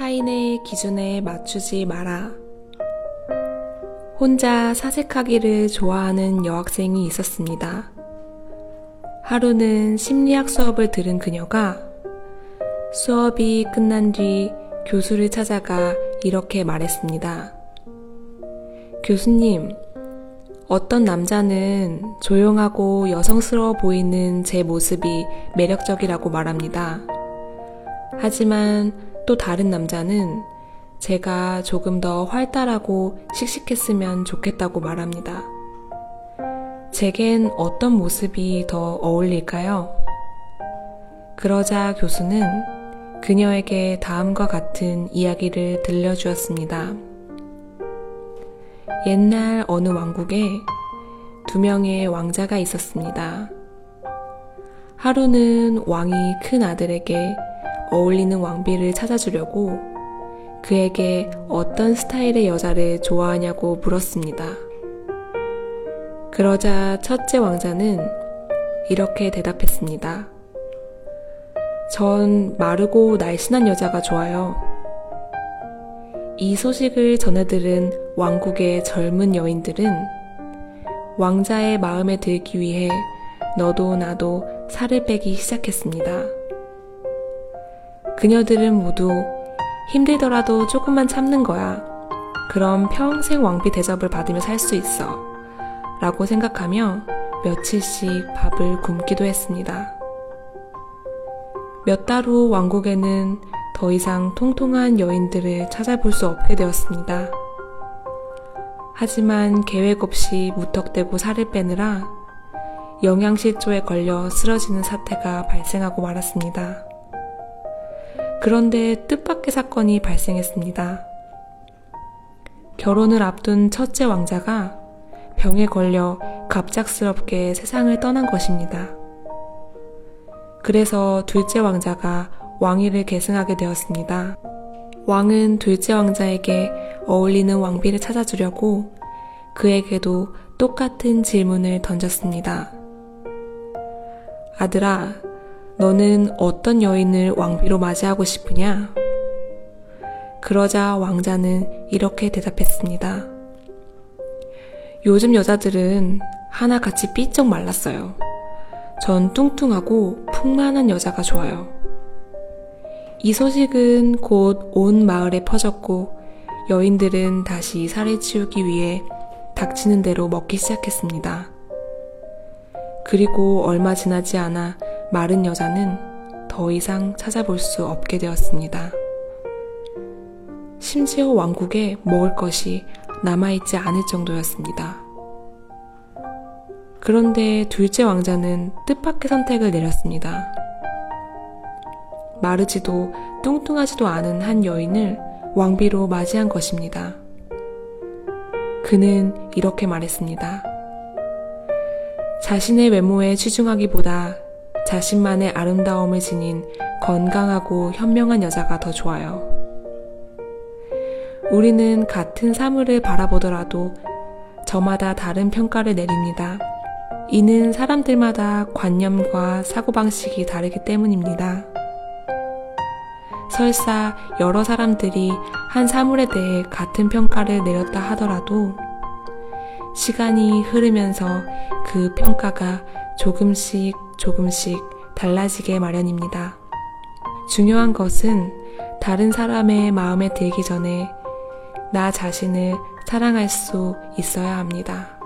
타인의 기준에 맞추지 마라. 혼자 사색하기를 좋아하는 여학생이 있었습니다. 하루는 심리학 수업을 들은 그녀가 수업이 끝난 뒤 교수를 찾아가 이렇게 말했습니다. 교수님, 어떤 남자는 조용하고 여성스러워 보이는 제 모습이 매력적이라고 말합니다. 하지만 또 다른 남자는 제가 조금 더 활달하고 씩씩했으면 좋겠다고 말합니다. 제겐 어떤 모습이 더 어울릴까요? 그러자 교수는 그녀에게 다음과 같은 이야기를 들려주었습니다. 옛날 어느 왕국에 두 명의 왕자가 있었습니다. 하루는 왕이 큰 아들에게 어울리는 왕비를 찾아주려고 그에게 어떤 스타일의 여자를 좋아하냐고 물었습니다. 그러자 첫째 왕자는 이렇게 대답했습니다. 전 마르고 날씬한 여자가 좋아요. 이 소식을 전해들은 왕국의 젊은 여인들은 왕자의 마음에 들기 위해 너도 나도 살을 빼기 시작했습니다. 그녀들은 모두 힘들더라도 조금만 참는 거야. 그럼 평생 왕비 대접을 받으며 살 수 있어. 라고 생각하며 며칠씩 밥을 굶기도 했습니다. 몇 달 후 왕국에는 더 이상 통통한 여인들을 찾아볼 수 없게 되었습니다. 하지만 계획 없이 무턱대고 살을 빼느라 영양실조에 걸려 쓰러지는 사태가 발생하고 말았습니다. 그런데 뜻밖의 사건이 발생했습니다. 결혼을 앞둔 첫째 왕자가 병에 걸려 갑작스럽게 세상을 떠난 것입니다. 그래서 둘째 왕자가 왕위를 계승하게 되었습니다. 왕은 둘째 왕자에게 어울리는 왕비를 찾아주려고 그에게도 똑같은 질문을 던졌습니다. 아들아, 너는 어떤 여인을 왕비로 맞이하고 싶으냐? 그러자 왕자는 이렇게 대답했습니다. 요즘 여자들은 하나같이 삐쩍 말랐어요. 전 뚱뚱하고 풍만한 여자가 좋아요. 이 소식은 곧 온 마을에 퍼졌고 여인들은 다시 살을 치우기 위해 닥치는 대로 먹기 시작했습니다. 그리고 얼마 지나지 않아 마른 여자는 더 이상 찾아볼 수 없게 되었습니다. 심지어 왕국에 먹을 것이 남아있지 않을 정도였습니다. 그런데 둘째 왕자는 뜻밖의 선택을 내렸습니다. 마르지도 뚱뚱하지도 않은 한 여인을 왕비로 맞이한 것입니다. 그는 이렇게 말했습니다. 자신의 외모에 치중하기보다 자신만의 아름다움을 지닌 건강하고 현명한 여자가 더 좋아요. 우리는 같은 사물을 바라보더라도 저마다 다른 평가를 내립니다. 이는 사람들마다 관념과 사고방식이 다르기 때문입니다. 설사 여러 사람들이 한 사물에 대해 같은 평가를 내렸다 하더라도 시간이 흐르면서 그 평가가 조금씩 조금씩 달라지게 마련입니다. 중요한 것은 다른 사람의 마음에 들기 전에 나 자신을 사랑할 수 있어야 합니다.